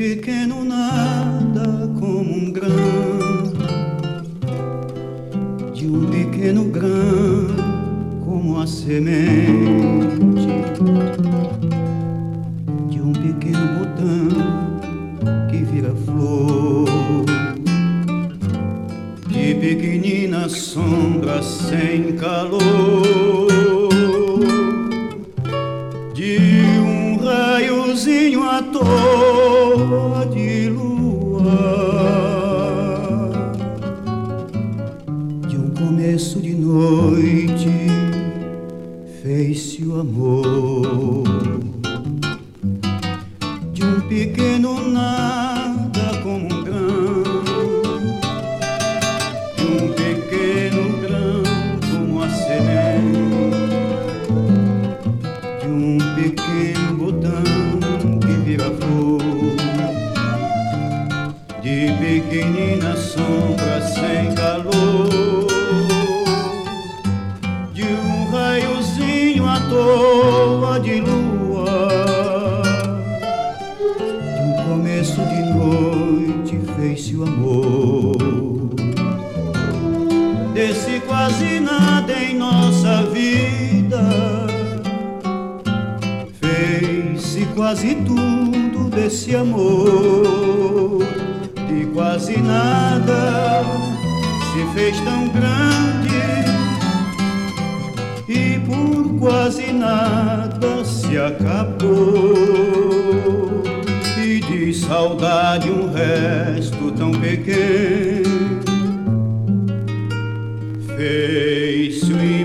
pequeno nada como um grão, de um pequeno grão como a semente, de um pequeno botão que vira flor, de pequenina sombra sem calor. toa fez-se o amor. De um pequeno nada como um grão de um pequeno grão como a semente de um pequeno botão vira flor de pequenina sombra sem calor toa de lua. De um começo de noite fez-se o amor. Desse quase nada em nossa vida. Fez-se quase tudo desse amor. De quase nada se fez tão grande nada se acabou. E de saudade um resto tão pequeno. Fez-se